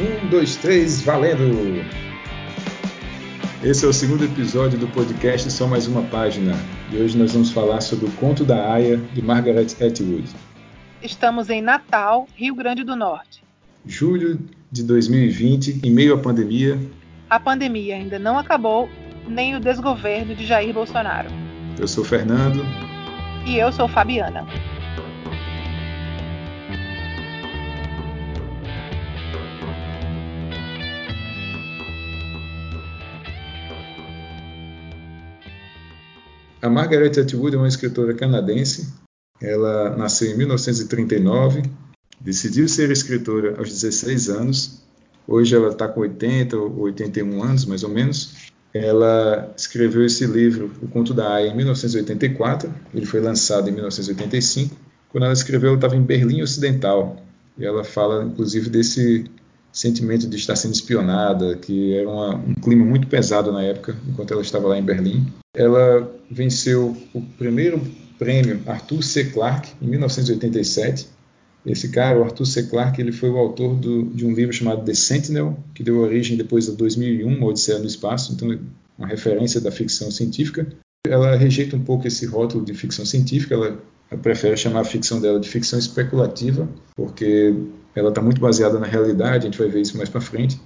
Um, dois, três, valendo! Esse é o segundo episódio do podcast Só Mais Uma Página. E hoje nós vamos falar sobre o Conto da Aya, de Margaret Atwood. Estamos em Natal, Rio Grande do Norte. Julho de 2020, em meio à pandemia. A pandemia ainda não acabou, nem o desgoverno de Jair Bolsonaro. Eu sou Fernando. E eu sou Fabiana. A Margaret Atwood é uma escritora canadense. Ela nasceu em 1939, decidiu ser escritora aos 16 anos. Hoje ela está com 80 ou 81 anos, mais ou menos. Ela escreveu esse livro, O Conto da Aya, em 1984. Ele foi lançado em 1985. Quando ela escreveu, ela estava em Berlim Ocidental. E ela fala, inclusive, desse sentimento de estar sendo espionada, que era uma, um clima muito pesado na época, enquanto ela estava lá em Berlim. Ela venceu o primeiro prêmio Arthur C. Clarke em 1987. Esse cara, o Arthur C. Clarke, ele foi o autor do, de um livro chamado The Sentinel, que deu origem depois a 2001, uma Odisseia no Espaço, então uma referência da ficção científica. Ela rejeita um pouco esse rótulo de ficção científica, ela, ela prefere chamar a ficção dela de ficção especulativa, porque ela está muito baseada na realidade, a gente vai ver isso mais para frente.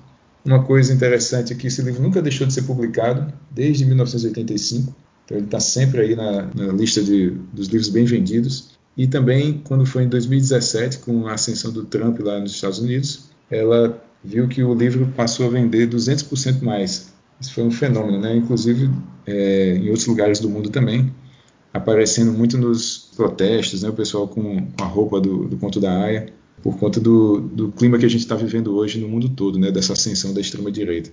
Uma coisa interessante é que esse livro nunca deixou de ser publicado, desde 1985, então ele está sempre aí na, na lista de, dos livros bem vendidos. E também, quando foi em 2017, com a ascensão do Trump lá nos Estados Unidos, ela viu que o livro passou a vender 200% mais. Isso foi um fenômeno, né? inclusive é, em outros lugares do mundo também, aparecendo muito nos protestos, né? o pessoal com, a roupa do, do Conto da Aya por conta do, do clima que a gente está vivendo hoje no mundo todo, né, dessa ascensão da extrema-direita.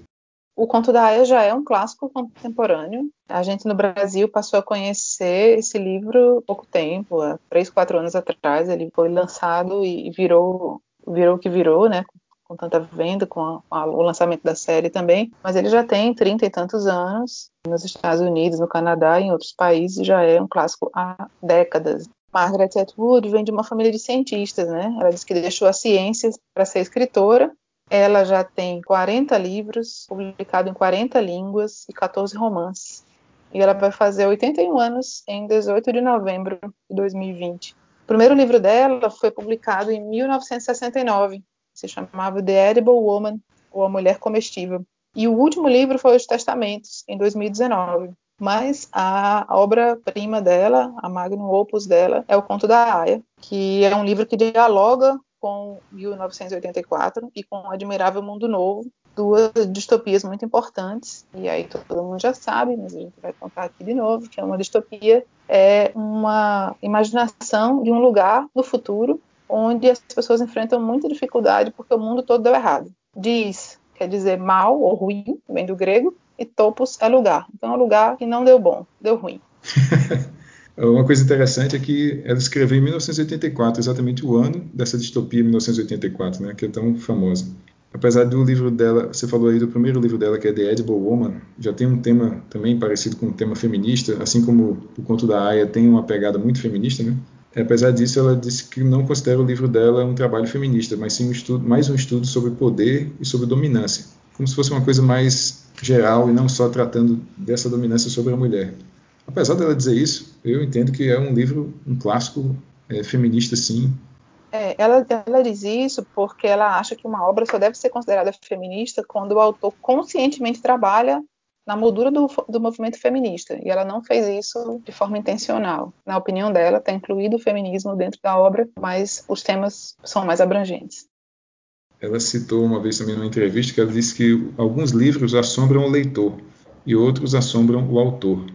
O Conto da Aya já é um clássico contemporâneo. A gente no Brasil passou a conhecer esse livro pouco tempo, há três, quatro anos atrás. Ele foi lançado e virou, virou o que virou, né? Com tanta venda, com, a, a, o lançamento da série também. Mas ele já tem trinta e tantos anos. Nos Estados Unidos, no Canadá e em outros países já é um clássico há décadas. Margaret Atwood vem de uma família de cientistas, né? Ela disse que deixou as ciências para ser escritora. Ela já tem 40 livros, publicado em 40 línguas e 14 romances. E ela vai fazer 81 anos em 18 de novembro de 2020. O primeiro livro dela foi publicado em 1969. Se chamava The Edible Woman, ou A Mulher Comestível. E o último livro foi Os Testamentos, em 2019. Mas a obra-prima dela, a magnum opus dela, é o Conto da Aya, que é um livro que dialoga com 1984 e com o Admirável Mundo Novo, duas distopias muito importantes. E aí todo mundo já sabe, mas a gente vai contar aqui de novo, que é uma distopia é uma imaginação de um lugar no futuro onde as pessoas enfrentam muita dificuldade porque o mundo todo deu errado. Diz, quer dizer mal ou ruim, vem do grego, e topos é lugar. Então é um lugar que não deu bom, deu ruim. Uma coisa interessante é que ela escreveu em 1984, exatamente o ano dessa distopia 1984, né, que é tão famosa. Apesar do livro dela, você falou aí do primeiro livro dela, que é The Edible Woman, já tem um tema também parecido com um tema feminista, assim como o conto da Aya tem uma pegada muito feminista, né? Apesar disso, ela disse que não considera o livro dela um trabalho feminista, mas sim um estudo, mais um estudo sobre poder e sobre dominância, como se fosse uma coisa mais geral e não só tratando dessa dominância sobre a mulher. Apesar dela dizer isso, eu entendo que é um livro, um clássico é, feminista, sim. É, ela, ela diz isso porque ela acha que uma obra só deve ser considerada feminista quando o autor conscientemente trabalha na moldura do, do movimento feminista. E ela não fez isso de forma intencional. Na opinião dela, está incluído o feminismo dentro da obra, mas os temas são mais abrangentes. Ela citou uma vez também numa entrevista que ela disse que alguns livros assombram o leitor e outros assombram o autor.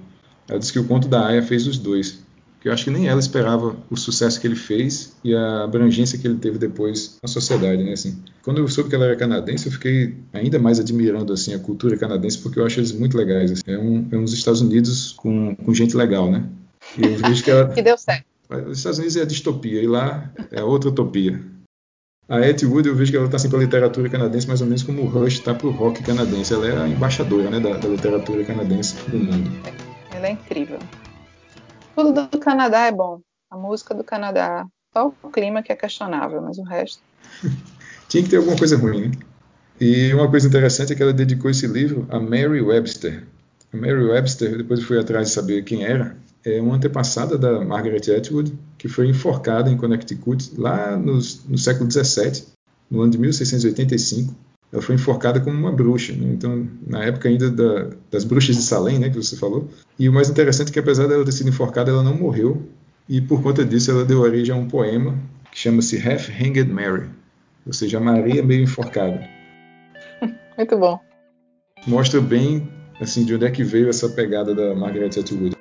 Ela disse que o conto da Aya fez os dois. Que eu acho que nem ela esperava o sucesso que ele fez e a abrangência que ele teve depois na sociedade, né? Assim, quando eu soube que ela era canadense, eu fiquei ainda mais admirando assim a cultura canadense porque eu acho eles muito legais. Assim. É, um, é uns Estados Unidos com, com gente legal, né? E eu vejo que ela que deu certo. Os Estados Unidos é a distopia e lá é outra utopia. A Atwood, eu vejo que ela está assim para a literatura canadense mais ou menos como o Rush está para o rock canadense. Ela é a embaixadora né, da, da, literatura canadense no mundo. Ela é incrível. Tudo do Canadá é bom. A música do Canadá, só o clima que é questionável, mas o resto. Tinha que ter alguma coisa ruim, né? E uma coisa interessante é que ela dedicou esse livro a Mary Webster. A Mary Webster, depois eu fui atrás de saber quem era, é uma antepassada da Margaret Atwood, que foi enforcada em Connecticut lá no, no século XVII, no ano de 1685. Ela foi enforcada como uma bruxa, né? então na época ainda da, das bruxas de Salem, né, que você falou. E o mais interessante é que apesar dela ter sido enforcada, ela não morreu e por conta disso ela deu origem a um poema que chama-se Half Hanged Mary, ou seja, Maria meio enforcada. Muito bom. Mostra bem assim de onde é que veio essa pegada da Margaret Atwood.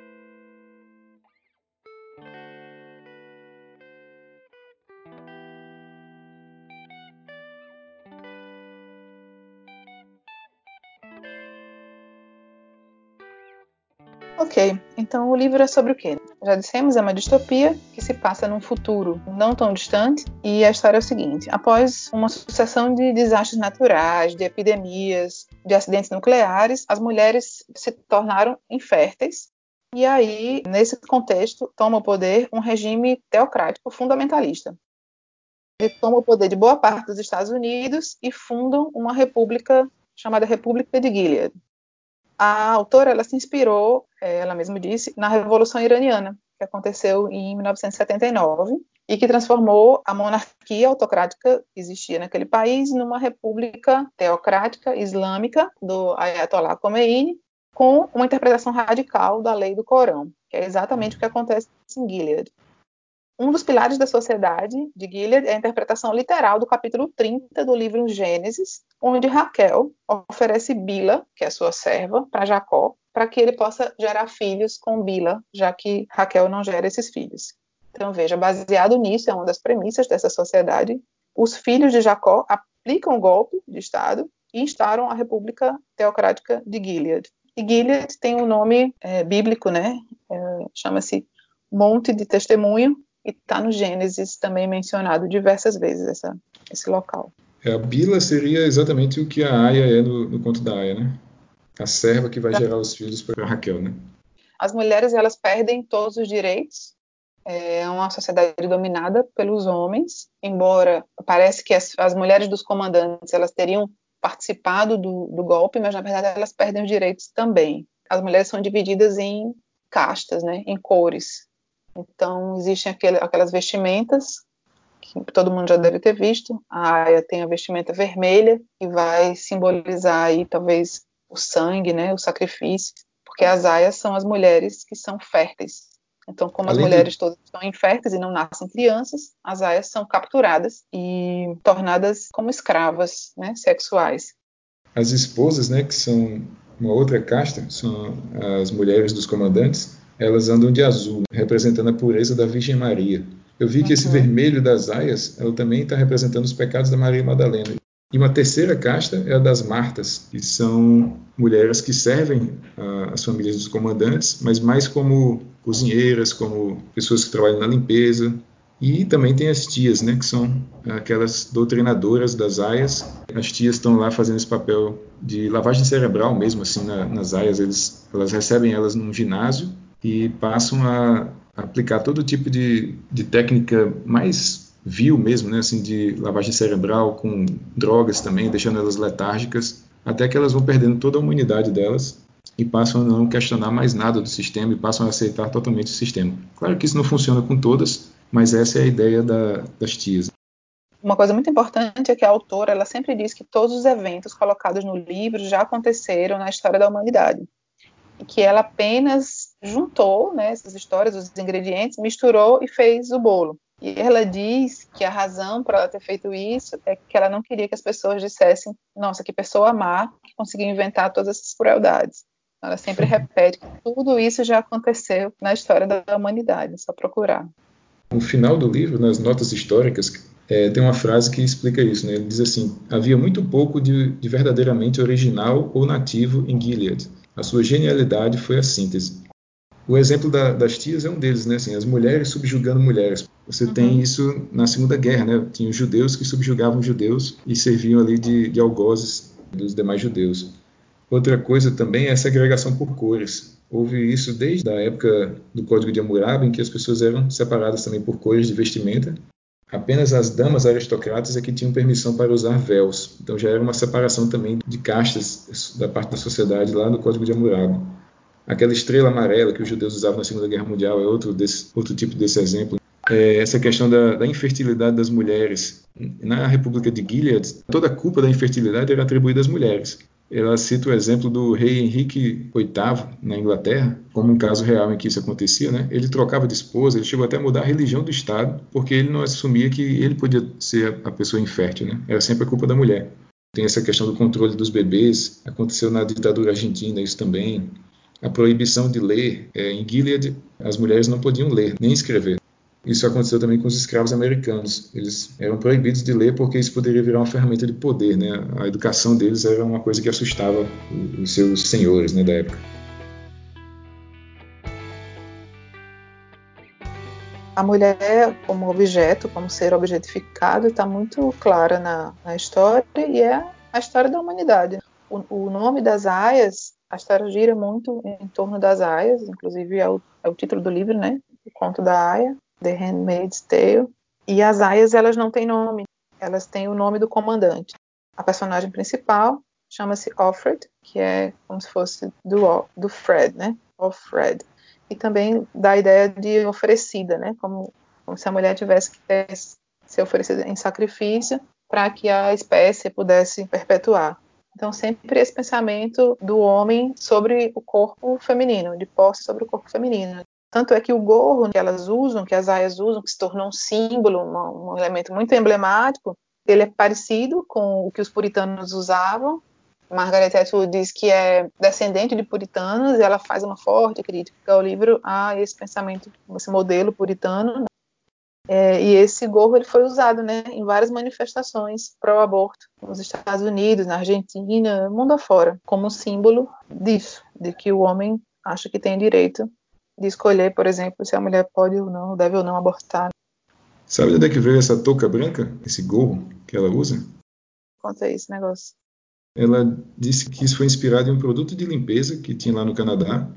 Então o livro é sobre o quê? Já dissemos, é uma distopia que se passa num futuro não tão distante e a história é o seguinte: após uma sucessão de desastres naturais, de epidemias, de acidentes nucleares, as mulheres se tornaram inférteis e aí, nesse contexto, toma o poder um regime teocrático fundamentalista. Ele toma o poder de boa parte dos Estados Unidos e fundam uma república chamada República de Gilead a autora ela se inspirou, é, ela mesma disse, na Revolução Iraniana, que aconteceu em 1979 e que transformou a monarquia autocrática que existia naquele país numa república teocrática islâmica do Ayatollah Khomeini, com uma interpretação radical da lei do Corão, que é exatamente o que acontece em Gilead. Um dos pilares da sociedade de Gilead é a interpretação literal do capítulo 30 do livro Gênesis, onde Raquel oferece Bila, que é sua serva, para Jacó, para que ele possa gerar filhos com Bila, já que Raquel não gera esses filhos. Então, veja, baseado nisso, é uma das premissas dessa sociedade, os filhos de Jacó aplicam o golpe de Estado e instauram a República Teocrática de Gilead. E Gilead tem um nome é, bíblico, né? É, Chama-se Monte de Testemunho, e está no Gênesis também mencionado diversas vezes essa, esse local. É, a Bila seria exatamente o que a Aya é no, no conto da Aya, né? A serva que vai tá. gerar os filhos para Raquel, né? As mulheres elas perdem todos os direitos. É uma sociedade dominada pelos homens, embora parece que as, as mulheres dos comandantes elas teriam participado do, do golpe, mas na verdade elas perdem os direitos também. As mulheres são divididas em castas, né, em cores. Então, existem aquele, aquelas vestimentas que todo mundo já deve ter visto. A aia tem a vestimenta vermelha, que vai simbolizar aí talvez o sangue, né, o sacrifício, porque as aias são as mulheres que são férteis. Então, como Além as mulheres de... todas estão inférteis e não nascem crianças, as aias são capturadas e tornadas como escravas né, sexuais. As esposas, né, que são uma outra casta, são as mulheres dos comandantes, elas andam de azul, representando a pureza da Virgem Maria. Eu vi que esse uhum. vermelho das aias, ela também está representando os pecados da Maria Madalena. E uma terceira casta é a das Martas, que são mulheres que servem uh, as famílias dos comandantes, mas mais como cozinheiras, como pessoas que trabalham na limpeza. E também tem as tias, né, que são aquelas doutrinadoras das aias. As tias estão lá fazendo esse papel de lavagem cerebral mesmo, assim, na, nas aias. Eles, elas recebem elas num ginásio e passam a aplicar todo tipo de, de técnica mais vil mesmo, né, assim, de lavagem cerebral com drogas também, deixando elas letárgicas, até que elas vão perdendo toda a humanidade delas e passam a não questionar mais nada do sistema e passam a aceitar totalmente o sistema. Claro que isso não funciona com todas, mas essa é a ideia da, das tias. Uma coisa muito importante é que a autora ela sempre diz que todos os eventos colocados no livro já aconteceram na história da humanidade e que ela apenas juntou né, essas histórias, os ingredientes, misturou e fez o bolo. E ela diz que a razão para ela ter feito isso é que ela não queria que as pessoas dissessem: nossa, que pessoa má que conseguiu inventar todas essas crueldades. Ela sempre repete que tudo isso já aconteceu na história da humanidade, é só procurar. No final do livro, nas notas históricas, é, tem uma frase que explica isso. Né? Ele diz assim: havia muito pouco de, de verdadeiramente original ou nativo em Gilead a sua genialidade foi a síntese. O exemplo da, das tias é um deles, né? Assim, as mulheres subjugando mulheres. Você uhum. tem isso na Segunda Guerra, né? Tinha os judeus que subjugavam judeus e serviam ali de, de algozes dos demais judeus. Outra coisa também é a segregação por cores. Houve isso desde a época do Código de Hammurabi, em que as pessoas eram separadas também por cores de vestimenta. apenas as damas aristocratas é que tinham permissão para usar véus. Então já era uma separação também de castas da parte da sociedade lá no Código de Hammurabi. Aquela estrela amarela que os judeus usavam na Segunda Guerra Mundial é outro, desse, outro tipo desse exemplo. É essa questão da, da, infertilidade das mulheres. Na República de Gilead, toda a culpa da infertilidade era atribuída às mulheres. Ela cita o exemplo do rei Henrique VIII na Inglaterra, como um caso real em que isso acontecia. Né? Ele trocava de esposa, ele chegou até a mudar a religião do Estado, porque ele não assumia que ele podia ser a pessoa infértil. Né? Era sempre a culpa da mulher. Tem essa questão do controle dos bebês, aconteceu na ditadura argentina isso também. A proibição de ler. É, em Gilead, as mulheres não podiam ler, nem escrever. Isso aconteceu também com os escravos americanos. Eles eram proibidos de ler porque isso poderia virar uma ferramenta de poder. Né? A educação deles era uma coisa que assustava os seus senhores né, da época. A mulher como objeto, como ser objetificado, está muito clara na, na, história e é a história da humanidade. O, o, nome das aias, a história gira muito em torno das aias, inclusive é o, é o título do livro, né? O conto da aia. The Handmaid's Tale. E as aias, elas não têm nome, elas têm o nome do comandante. A personagem principal chama-se Offred, que é como se fosse do, do Fred, né? Offred. E também dá a ideia de oferecida, né? Como, como se a mulher tivesse que ser oferecida em sacrifício para que a espécie pudesse perpetuar. Então, sempre esse pensamento do homem sobre o corpo feminino, de posse sobre o corpo feminino. Tanto é que o gorro que elas usam, que as aias usam, que se tornou um símbolo, um, um elemento muito emblemático, ele é parecido com o que os puritanos usavam. Margaret Atwood diz que é descendente de puritanos e ela faz uma forte crítica ao livro a esse pensamento, esse modelo puritano. É, e esse gorro ele foi usado né, em várias manifestações pró-aborto nos Estados Unidos, na Argentina, mundo afora, como símbolo disso, de que o homem acha que tem direito de escolher, por exemplo, se a mulher pode ou não, deve ou não abortar. Sabe de onde é que veio essa touca branca, esse gorro que ela usa? Conta aí esse negócio. Ela disse que isso foi inspirado em um produto de limpeza que tinha lá no Canadá.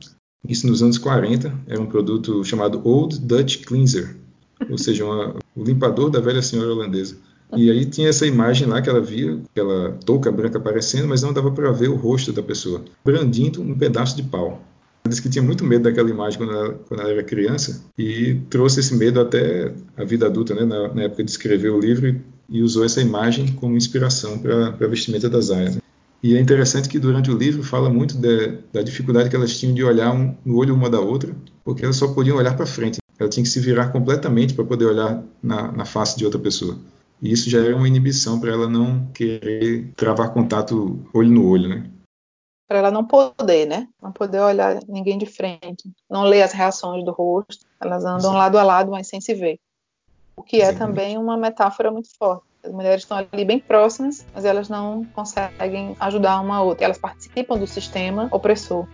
Isso nos anos 40. Era um produto chamado Old Dutch Cleanser, ou seja, uma, o limpador da velha senhora holandesa. E aí tinha essa imagem lá que ela via, aquela touca branca aparecendo, mas não dava para ver o rosto da pessoa, brandindo um pedaço de pau disse que tinha muito medo daquela imagem quando ela, quando ela, era criança e trouxe esse medo até a vida adulta, né, na, na época de escrever o livro, e, usou essa imagem como inspiração para a vestimenta das aias. E é interessante que durante o livro fala muito de, da dificuldade que elas tinham de olhar um, no olho uma da outra, porque elas só podiam olhar para frente. Ela tinha que se virar completamente para poder olhar na, na face de outra pessoa. E isso já era uma inibição para ela não querer travar contato olho no olho, né? para ela não poder, né? Não poder olhar ninguém de frente, não ler as reações do rosto. Elas andam Sim. lado a lado, mas sem se ver. O que é também uma metáfora muito forte. As mulheres estão ali bem próximas, mas elas não conseguem ajudar uma a outra. Elas participam do sistema opressor.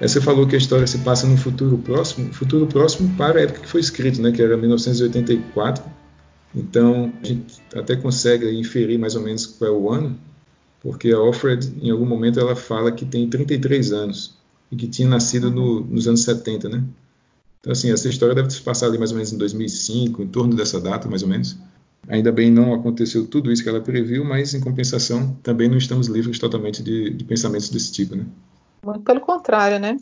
Você falou que a história se passa no futuro próximo, futuro próximo para a época que foi escrito, né, que era 1984 então, a gente até consegue inferir mais ou menos qual é o ano, porque a Alfred, em algum momento, ela fala que tem 33 anos e que tinha nascido no, nos anos 70, né? Então, assim, essa história deve se passar ali mais ou menos em 2005, em torno dessa data, mais ou menos. Ainda bem não aconteceu tudo isso que ela previu, mas em compensação também não estamos livres totalmente de, de pensamentos desse tipo, né? Muito pelo contrário, né?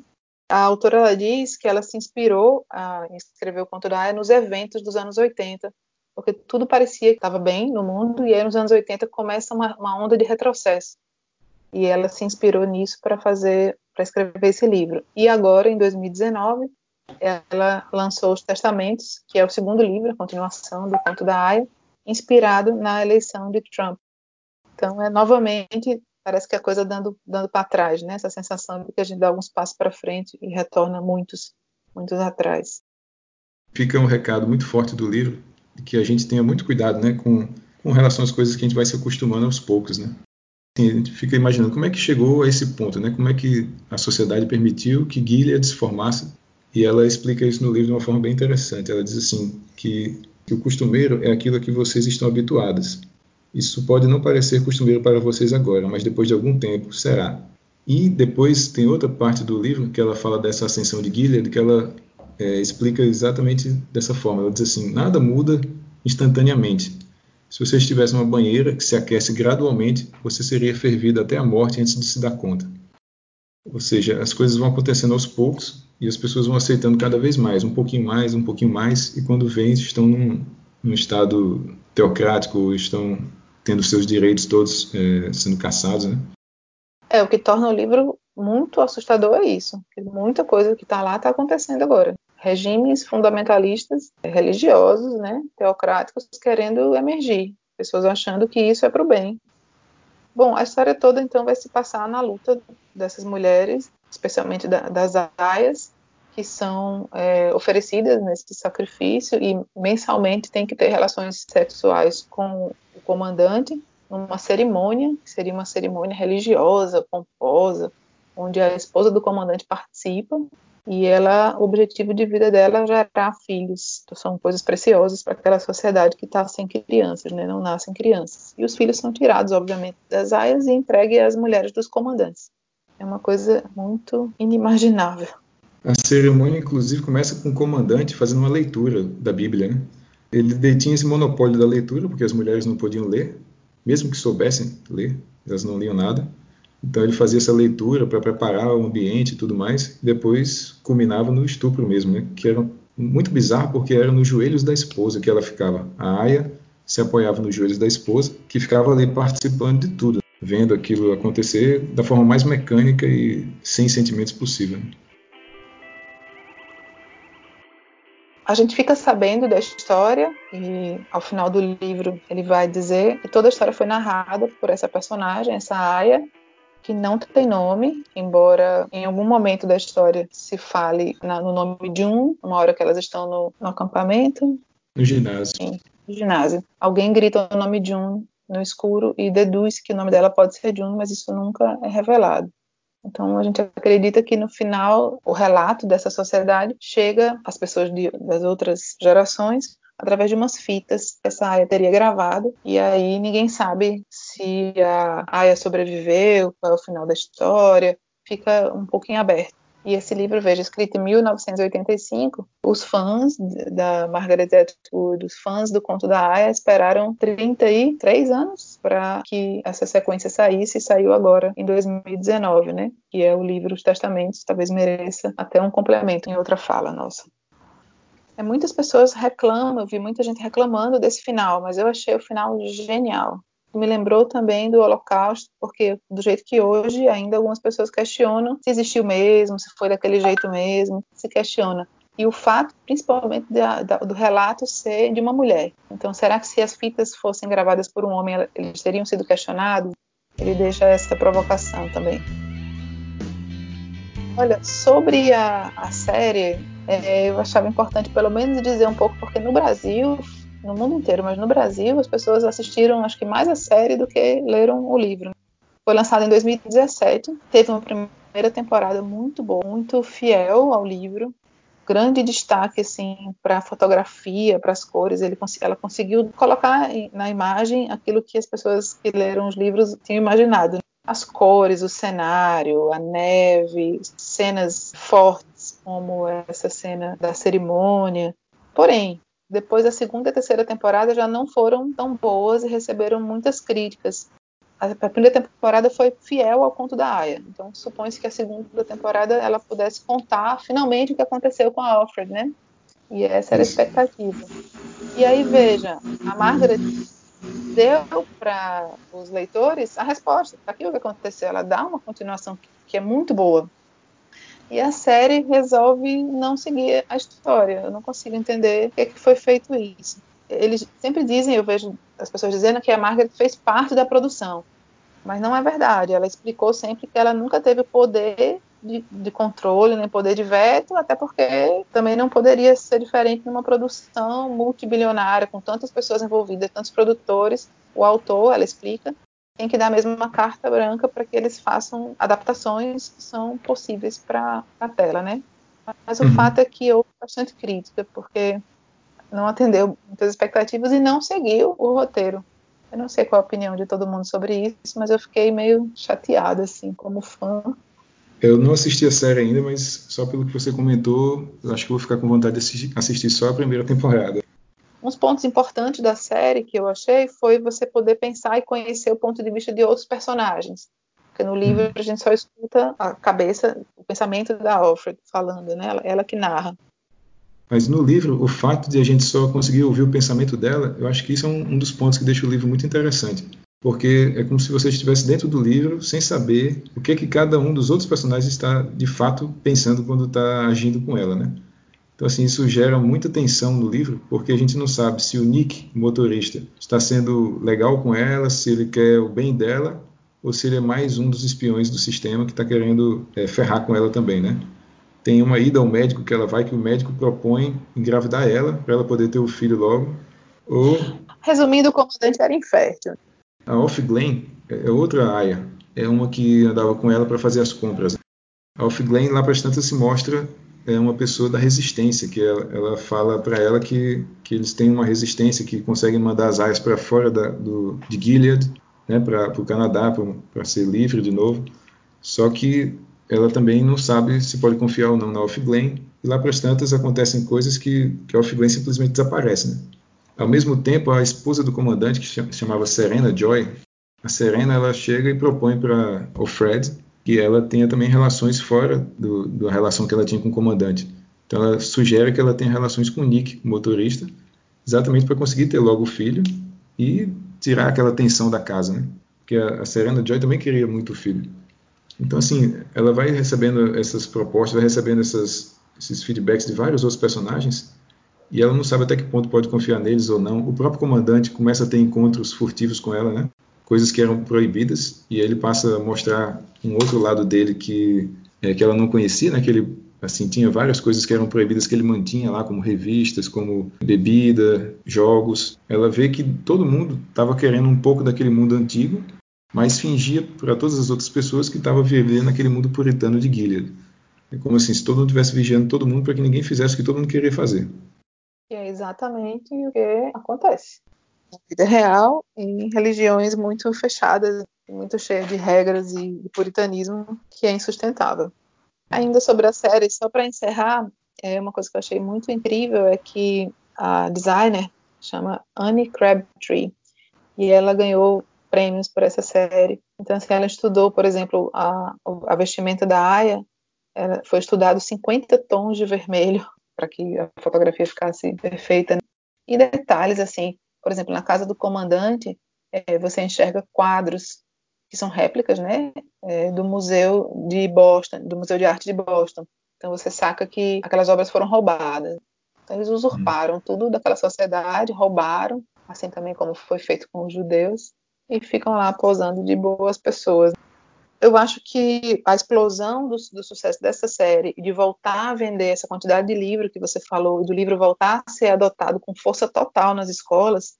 A autora diz que ela se inspirou a escrever o conto da Aya nos eventos dos anos 80, porque tudo parecia que estava bem no mundo, e aí nos anos 80 começa uma, uma onda de retrocesso. E ela se inspirou nisso para fazer, para escrever esse livro. E agora, em 2019, ela lançou Os Testamentos, que é o segundo livro, a continuação do conto da Aya, inspirado na eleição de Trump. Então, é novamente, parece que a coisa dando, dando para trás, né? Essa sensação de que a gente dá alguns passos para frente e retorna muitos, muitos atrás. Fica um recado muito forte do livro, que a gente tenha muito cuidado né, com, com relação às coisas que a gente vai se acostumando aos poucos. Né? Assim, a gente fica imaginando como é que chegou a esse ponto, né? como é que a sociedade permitiu que Gilead se formasse. E ela explica isso no livro de uma forma bem interessante. Ela diz assim que, que o costumeiro é aquilo a que vocês estão habituadas. Isso pode não parecer costumeiro para vocês agora, mas depois de algum tempo será. E depois tem outra parte do livro que ela fala dessa ascensão de Gilead, que ela é, explica exatamente dessa forma. Ela diz assim: nada muda instantaneamente. Se você estivesse numa banheira que se aquece gradualmente, você seria fervido até a morte antes de se dar conta. Ou seja, as coisas vão acontecendo aos poucos e as pessoas vão aceitando cada vez mais, um pouquinho mais, um pouquinho mais, e quando vêm estão num, num estado teocrático, estão tendo seus direitos todos é, sendo caçados, né? É, o que torna o livro muito assustador é isso. Muita coisa que está lá está acontecendo agora. Regimes fundamentalistas religiosos, né, teocráticos, querendo emergir. Pessoas achando que isso é para o bem. Bom, a história toda então vai se passar na luta dessas mulheres, especialmente da, das aias, que são é, oferecidas nesse sacrifício e mensalmente tem que ter relações sexuais com comandante numa cerimônia, que seria uma cerimônia religiosa, pomposa, onde a esposa do comandante participa e ela, o objetivo de vida dela é gerar filhos. Então, são coisas preciosas para aquela sociedade que está sem crianças, né? não nascem crianças. E os filhos são tirados, obviamente, das aias e entregues às mulheres dos comandantes. É uma coisa muito inimaginável. A cerimônia, inclusive, começa com o comandante fazendo uma leitura da Bíblia. Né? Ele detinha esse monopólio da leitura, porque as mulheres não podiam ler, mesmo que soubessem ler, elas não liam nada. Então ele fazia essa leitura para preparar o ambiente e tudo mais, e depois culminava no estupro mesmo, né? que era muito bizarro porque era nos joelhos da esposa que ela ficava. A Aya se apoiava nos joelhos da esposa, que ficava ali participando de tudo, vendo aquilo acontecer da forma mais mecânica e sem sentimentos possível. A gente fica sabendo da história e ao final do livro ele vai dizer que toda a história foi narrada por essa personagem, essa Aya, que não tem nome, embora em algum momento da história se fale na, no nome de um, uma hora que elas estão no, no acampamento. No ginásio. Sim, no ginásio. Alguém grita o nome de um no escuro e deduz que o nome dela pode ser Jun, mas isso nunca é revelado. Então a gente acredita que no final o relato dessa sociedade chega às pessoas de, das outras gerações através de umas fitas que essa Aya teria gravado e aí ninguém sabe se a Aya sobreviveu, qual é o final da história, fica um pouquinho aberto. E esse livro, veja, escrito em 1985, os fãs da Margaret Atwood, os fãs do Conto da Aya, esperaram 33 anos para que essa sequência saísse e saiu agora em 2019, né? Que é o livro Os Testamentos, talvez mereça até um complemento em outra fala nossa. É, muitas pessoas reclamam, eu vi muita gente reclamando desse final, mas eu achei o final genial me lembrou também do Holocausto, porque do jeito que hoje ainda algumas pessoas questionam se existiu mesmo, se foi daquele jeito mesmo, se questiona. E o fato, principalmente, da, da, do relato ser de uma mulher. Então, será que se as fitas fossem gravadas por um homem, eles teriam sido questionados? Ele deixa essa provocação também. Olha, sobre a, a série, é, eu achava importante pelo menos dizer um pouco, porque no Brasil no mundo inteiro, mas no Brasil as pessoas assistiram, acho que mais a série do que leram o livro. Foi lançado em 2017, teve uma primeira temporada muito boa, muito fiel ao livro, grande destaque assim para a fotografia, para as cores. Ele, ela conseguiu colocar na imagem aquilo que as pessoas que leram os livros tinham imaginado. As cores, o cenário, a neve, cenas fortes como essa cena da cerimônia. Porém, depois a segunda e terceira temporada já não foram tão boas e receberam muitas críticas. A primeira temporada foi fiel ao conto da Aya. Então supõe-se que a segunda temporada ela pudesse contar finalmente o que aconteceu com a Alfred, né? E essa era a expectativa. E aí veja, a Margaret deu para os leitores a resposta. Aqui o que aconteceu, ela dá uma continuação que é muito boa. E a série resolve não seguir a história. Eu não consigo entender o que, é que foi feito isso. Eles sempre dizem, eu vejo as pessoas dizendo que a Margaret fez parte da produção. Mas não é verdade. Ela explicou sempre que ela nunca teve poder de, de, controle, nem poder de veto, até porque também não poderia ser diferente numa produção multibilionária, com tantas pessoas envolvidas, tantos produtores. O autor, ela explica, tem que dar mesmo uma carta branca para que eles façam adaptações que são possíveis para a tela, né? Mas uhum. o fato é que houve bastante crítica, porque não atendeu muitas expectativas e não seguiu o roteiro. Eu não sei qual a opinião de todo mundo sobre isso, mas eu fiquei meio chateada, assim, como fã, Eu não assisti a série ainda, mas só pelo que você comentou, eu acho que vou ficar com vontade de assistir, assistir só a primeira temporada. Uns pontos importantes da série que eu achei foi você poder pensar e conhecer o ponto de vista de outros personagens. Porque no livro hum. a gente só escuta a cabeça, o pensamento da Alfred falando, né? Ela, ela que narra. Mas no livro, o fato de a gente só conseguir ouvir o pensamento dela, eu acho que isso é um, um dos pontos que deixa o livro muito interessante. Porque é como se você estivesse dentro do livro sem saber o que, que cada um dos outros personagens está de fato pensando quando está agindo com ela, né? Então, assim, isso gera muita tensão no livro, porque a gente não sabe se o Nick, motorista, está sendo legal com ela, se ele quer o bem dela, ou se ele é mais um dos espiões do sistema que está querendo é, ferrar com ela também, né? tem uma ida ao médico que ela vai que o médico propõe engravidar ela para ela poder ter o filho logo. Ou resumindo, o comandante era infértil. A Off Glen é outra aia, é uma que andava com ela para fazer as compras. A Off Glen lá para as tantas se mostra é uma pessoa da resistência, que ela, ela fala para ela que, que eles têm uma resistência, que conseguem mandar as aias para fora da, do, de Gilead, né, para o Canadá, para ser livre de novo. Só que ela também não sabe se pode confiar ou não na Off-Glen, e lá para as tantas acontecem coisas que, que a Off-Glen simplesmente desaparece. Né? Ao mesmo tempo, a esposa do comandante, que chamava Serena Joy, a Serena ela chega e propõe para o Fred que ela tenha também relações fora do, da relação que ela tinha com o comandante. Então ela sugere que ela tenha relações com o Nick, o motorista, exatamente para conseguir ter logo o filho e tirar aquela tensão da casa, né? Porque a, a Serena Joy também queria muito o filho. Então, assim, ela vai recebendo essas propostas, vai recebendo essas, esses feedbacks de vários outros personagens e ela não sabe até que ponto pode confiar neles ou não. O próprio comandante começa a ter encontros furtivos com ela, né? Coisas que eram proibidas e ele passa a mostrar um outro lado dele que é, que ela não conhecia, né? Que ele assim tinha várias coisas que eram proibidas que ele mantinha lá, como revistas, como bebida, jogos. Ela vê que todo mundo estava querendo um pouco daquele mundo antigo mas fingia para todas as outras pessoas que estava vivendo naquele mundo puritano de Gilead. É como assim, se todo mundo estivesse vigiando todo mundo para que ninguém fizesse o que todo mundo queria fazer. E é exatamente o que acontece. Na vida real, em religiões muito fechadas, muito cheias de regras e de puritanismo, que é insustentável. Ainda sobre a série, só para encerrar, é uma coisa que eu achei muito incrível é que a designer chama Annie Crabtree e ela ganhou prêmios por essa série. Então, assim, ela estudou, por exemplo, a, a vestimenta da Aya, foi estudado 50 tons de vermelho para que a fotografia ficasse perfeita. E detalhes, assim, por exemplo, na casa do comandante, é, você enxerga quadros que são réplicas, né, é, do museu de Boston, do Museu de Arte de Boston. Então você saca que aquelas obras foram roubadas. Então eles usurparam tudo daquela sociedade, roubaram, assim também como foi feito com os judeus, e ficam lá posando de boas pessoas. Eu acho que a explosão do, do sucesso dessa série de voltar a vender essa quantidade de livro que você falou, e do livro voltar a ser adotado com força total nas escolas,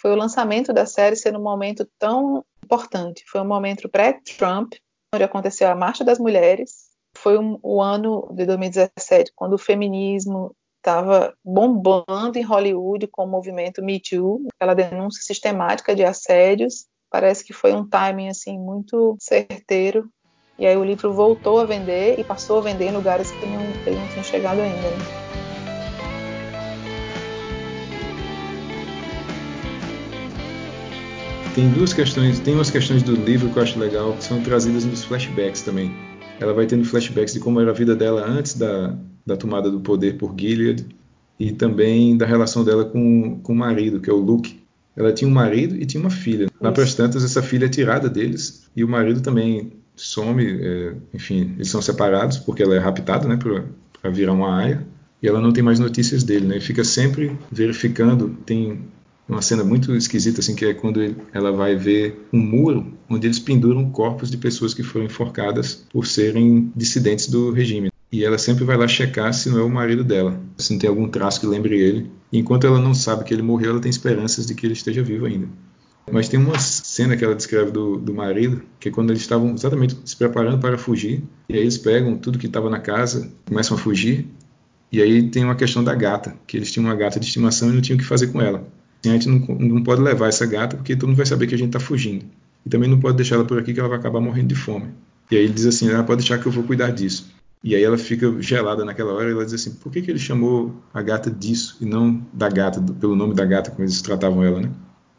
foi o lançamento da série ser um momento tão importante. Foi um momento pré-Trump, onde aconteceu a Marcha das Mulheres. Foi um, o ano de 2017, quando o feminismo estava bombando em Hollywood com o movimento Me Too, aquela denúncia sistemática de assédios. Parece que foi um timing assim muito certeiro. E aí o livro voltou a vender e passou a vender em lugares que não, que não tinham chegado ainda. Né? Tem duas questões, tem umas questões do livro que eu acho legal, que são trazidas nos flashbacks também. Ela vai tendo flashbacks de como era a vida dela antes da, da tomada do poder por Gilead e também da relação dela com, com o marido, que é o Luke. Ela tinha um marido e tinha uma filha. Lá para as tantas, essa filha é tirada deles e o marido também some. É, enfim, eles são separados porque ela é raptada né, para virar uma aia e ela não tem mais notícias dele. Né, e fica sempre verificando. Tem uma cena muito esquisita assim que é quando ele, ela vai ver um muro onde eles penduram corpos de pessoas que foram enforcadas por serem dissidentes do regime e ela sempre vai lá checar se não é o marido dela, se não tem algum traço que lembre ele. Enquanto ela não sabe que ele morreu, ela tem esperanças de que ele esteja vivo ainda. Mas tem uma cena que ela descreve do, do marido, que é quando eles estavam exatamente se preparando para fugir, e aí eles pegam tudo que estava na casa, começam a fugir, e aí tem uma questão da gata, que eles tinham uma gata de estimação e não tinham o que fazer com ela. A gente não, não pode levar essa gata porque todo mundo vai saber que a gente está fugindo. E também não pode deixar ela por aqui que ela vai acabar morrendo de fome. E aí ele diz assim: ah, pode deixar que eu vou cuidar disso. E aí ela fica gelada naquela hora e ela diz assim: por que, que ele chamou a gata disso e não da gata, pelo nome da gata como eles tratavam ela, né?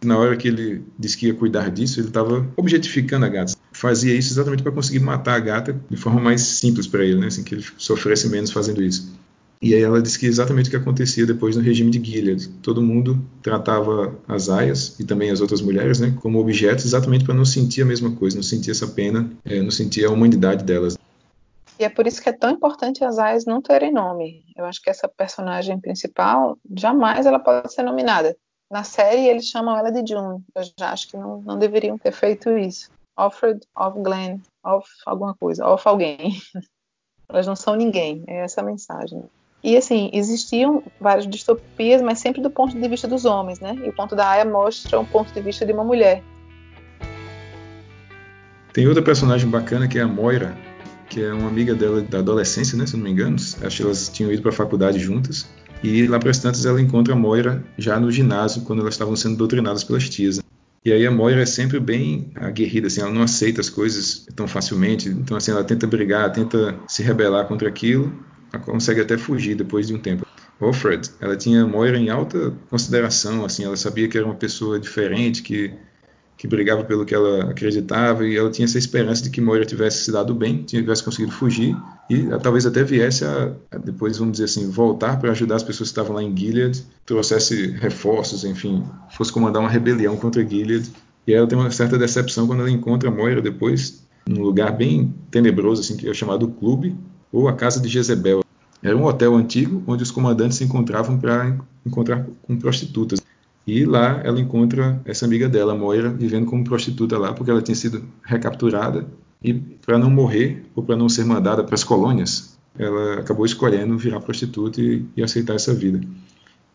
Na hora que ele disse que ia cuidar disso, ele estava objetificando a gata. Fazia isso exatamente para conseguir matar a gata de forma mais simples para ele, né? Assim, que ele sofresse menos fazendo isso. E aí ela disse que exatamente o que acontecia depois no regime de Gilead. Todo mundo tratava as aias e também as outras mulheres né, como objetos exatamente para não sentir a mesma coisa, não sentir essa pena, é, não sentir a humanidade delas. E é por isso que é tão importante as aias não terem nome. Eu acho que essa personagem principal, jamais ela pode ser nominada. Na série eles chamam ela de June. Eu já acho que não, não deveriam ter feito isso. Alfred, of Glenn, of alguma coisa, of alguém. Elas não são ninguém. É essa a mensagem. E assim, existiam várias distopias, mas sempre do ponto de vista dos homens, né? E o ponto da Aya mostra um ponto de vista de uma mulher. Tem outra personagem bacana que é a Moira, que é uma amiga dela da adolescência, né? Se não me engano. Acho que elas tinham ido para a faculdade juntas. E lá para as tantas ela encontra a Moira já no ginásio, quando elas estavam sendo doutrinadas pelas tias. E aí a Moira é sempre bem aguerrida, assim, ela não aceita as coisas tão facilmente, então assim, ela tenta brigar, tenta se rebelar contra aquilo, ela consegue até fugir depois de um tempo. Alfred, ela tinha Moira em alta consideração, assim, ela sabia que era uma pessoa diferente, que que brigava pelo que ela acreditava e ela tinha essa esperança de que Moira tivesse se dado bem, tivesse conseguido fugir e talvez até viesse a, a depois, vamos dizer assim, voltar para ajudar as pessoas que estavam lá em Gilead, trouxesse reforços, enfim, fosse comandar uma rebelião contra Gilead. E ela tem uma certa decepção quando ela encontra Moira depois num lugar bem tenebroso, assim, que é chamado Clube, ou a Casa de Jezebel. Era um hotel antigo onde os comandantes se encontravam para encontrar com prostitutas. E lá ela encontra essa amiga dela, Moira, vivendo como prostituta lá, porque ela tinha sido recapturada e para não morrer ou para não ser mandada para as colônias, ela acabou escolhendo virar prostituta e, e aceitar essa vida.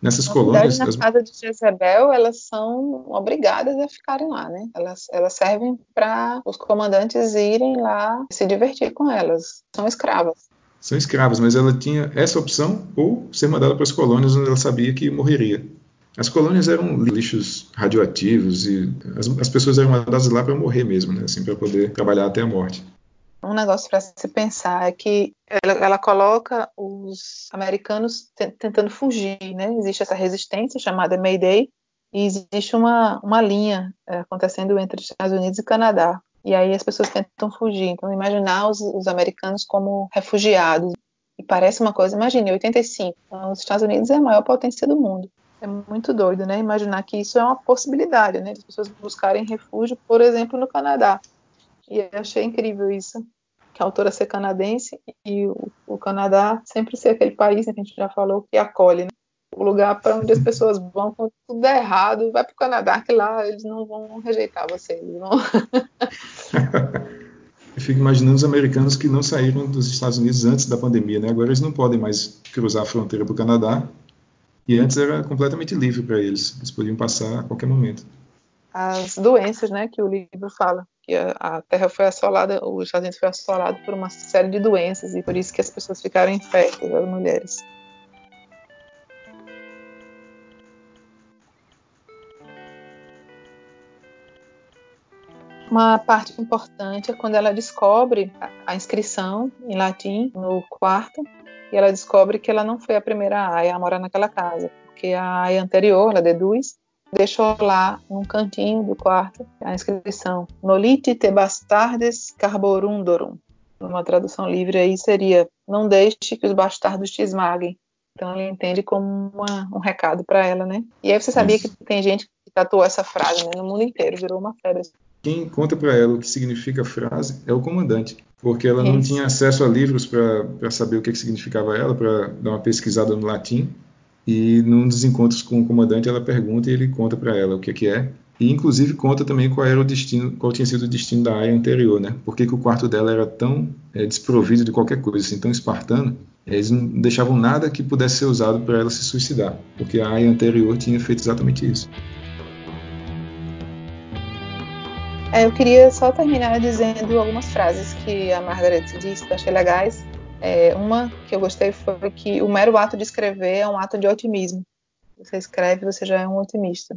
Nessas na colônias, verdade, na casa de Jezebel, elas são obrigadas a ficarem lá, né? Elas, elas servem para os comandantes irem lá se divertir com elas. São escravas. São escravas, mas ela tinha essa opção ou ser mandada para as colônias onde ela sabia que morreria. As colônias eram lixos radioativos e as, as pessoas eram mandadas lá para morrer mesmo, né? Assim, para poder trabalhar até a morte. Um negócio para se pensar é que ela, ela coloca os americanos tentando fugir, né? Existe essa resistência chamada Mayday e existe uma, uma linha é, acontecendo entre os Estados Unidos e Canadá. E aí as pessoas tentam fugir. Então, imaginar os, os americanos como refugiados. E parece uma coisa, imagine, 85. Então, os Estados Unidos é a maior potência do mundo. É muito doido, né? Imaginar que isso é uma possibilidade, né? As pessoas buscarem refúgio, por exemplo, no Canadá. E eu achei incrível isso, que a autora ser canadense e o, o Canadá sempre ser aquele país, né, que a gente já falou, que acolhe, né? O lugar para onde as pessoas vão quando tudo é errado, vai para o Canadá, que lá eles não vão rejeitar você. Eles vão... eu fico imaginando os americanos que não saíram dos Estados Unidos antes da pandemia, né? Agora eles não podem mais cruzar a fronteira para o Canadá e antes era completamente livre para eles, eles podiam passar a qualquer momento. As doenças, né, que o livro fala, que a, a Terra foi assolada, os Unidos foi assolado por uma série de doenças e por isso que as pessoas ficaram infectas, as mulheres. Uma parte importante é quando ela descobre a inscrição em latim no quarto e ela descobre que ela não foi a primeira aia a morar naquela casa, porque a aia anterior, ela deduz, deixou lá num cantinho do quarto a inscrição Nolite te bastardes carborundorum. Uma tradução livre aí seria Não deixe que os bastardos te esmaguem. Então ela entende como uma, um recado para ela, né? E aí você sabia Isso. que tem gente que tatuou essa frase né, no mundo inteiro, virou uma febre. Quem conta para ela o que significa a frase é o comandante porque ela não tinha acesso a livros para saber o que, que significava ela, para dar uma pesquisada no latim. E num dos encontros com o comandante, ela pergunta e ele conta para ela o que, que é. E inclusive conta também qual era o destino, qual tinha sido o destino da área anterior, né? Por que, que o quarto dela era tão é, desprovido de qualquer coisa, assim, tão espartano? Eles não deixavam nada que pudesse ser usado para ela se suicidar, porque a área anterior tinha feito exatamente isso. Eu queria só terminar dizendo algumas frases que a Margaret disse que eu achei legais. É, uma que eu gostei foi que o mero ato de escrever é um ato de otimismo. Você escreve, você já é um otimista.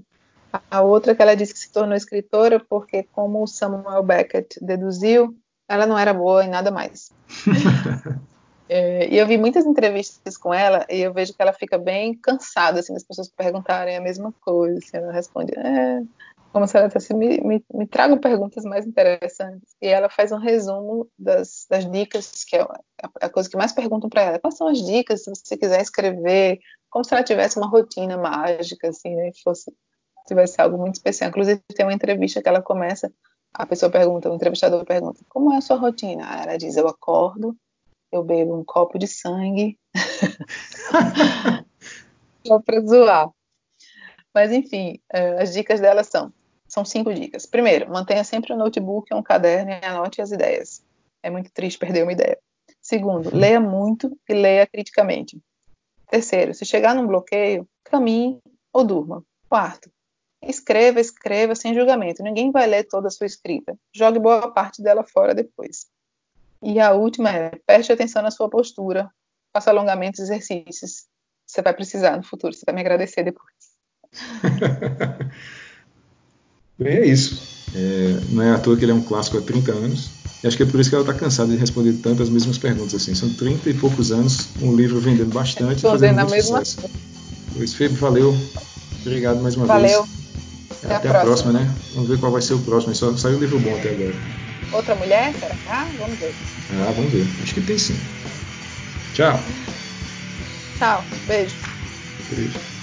A outra que ela disse que se tornou escritora porque, como o Samuel Beckett deduziu, ela não era boa em nada mais. é, e eu vi muitas entrevistas com ela e eu vejo que ela fica bem cansada assim das pessoas perguntarem a mesma coisa. Assim, ela responde, é, como se ela dissesse, me, me, me tragam perguntas mais interessantes. E ela faz um resumo das, das dicas, que é a, a coisa que mais perguntam para ela. Quais são as dicas se você quiser escrever? Como se ela tivesse uma rotina mágica, assim, né? Fosse, tivesse algo muito especial. Inclusive, tem uma entrevista que ela começa, a pessoa pergunta, o entrevistador pergunta, como é a sua rotina? ela diz, eu acordo, eu bebo um copo de sangue, só para zoar. Mas, enfim, eh, as dicas dela são são cinco dicas. Primeiro, mantenha sempre um notebook ou um caderno e anote as ideias. É muito triste perder uma ideia. Segundo, leia muito e leia criticamente. Terceiro, se chegar num bloqueio, caminhe ou durma. Quarto, escreva, escreva sem julgamento. Ninguém vai ler toda a sua escrita. Jogue boa parte dela fora depois. E a última é, preste atenção na sua postura. Faça alongamentos e exercícios. Você vai precisar no futuro. Você vai me agradecer depois. Bem, é isso. É, não é à toa que ele é um clássico há 30 anos. E acho que é por isso que ela está cansada de responder tantas mesmas perguntas assim. São 30 e poucos anos, um livro vendendo bastante. Fazendo muito mesma... sucesso. Luiz Felipe, valeu. Obrigado mais uma valeu. vez. Até, até a, próxima. próxima. né? Vamos ver qual vai ser o próximo. Só saiu um livro bom até agora. Outra mulher? Será? Ah, vamos ver. Ah, vamos ver. Acho que tem sim. Tchau. Tchau. Beijo. Beijo.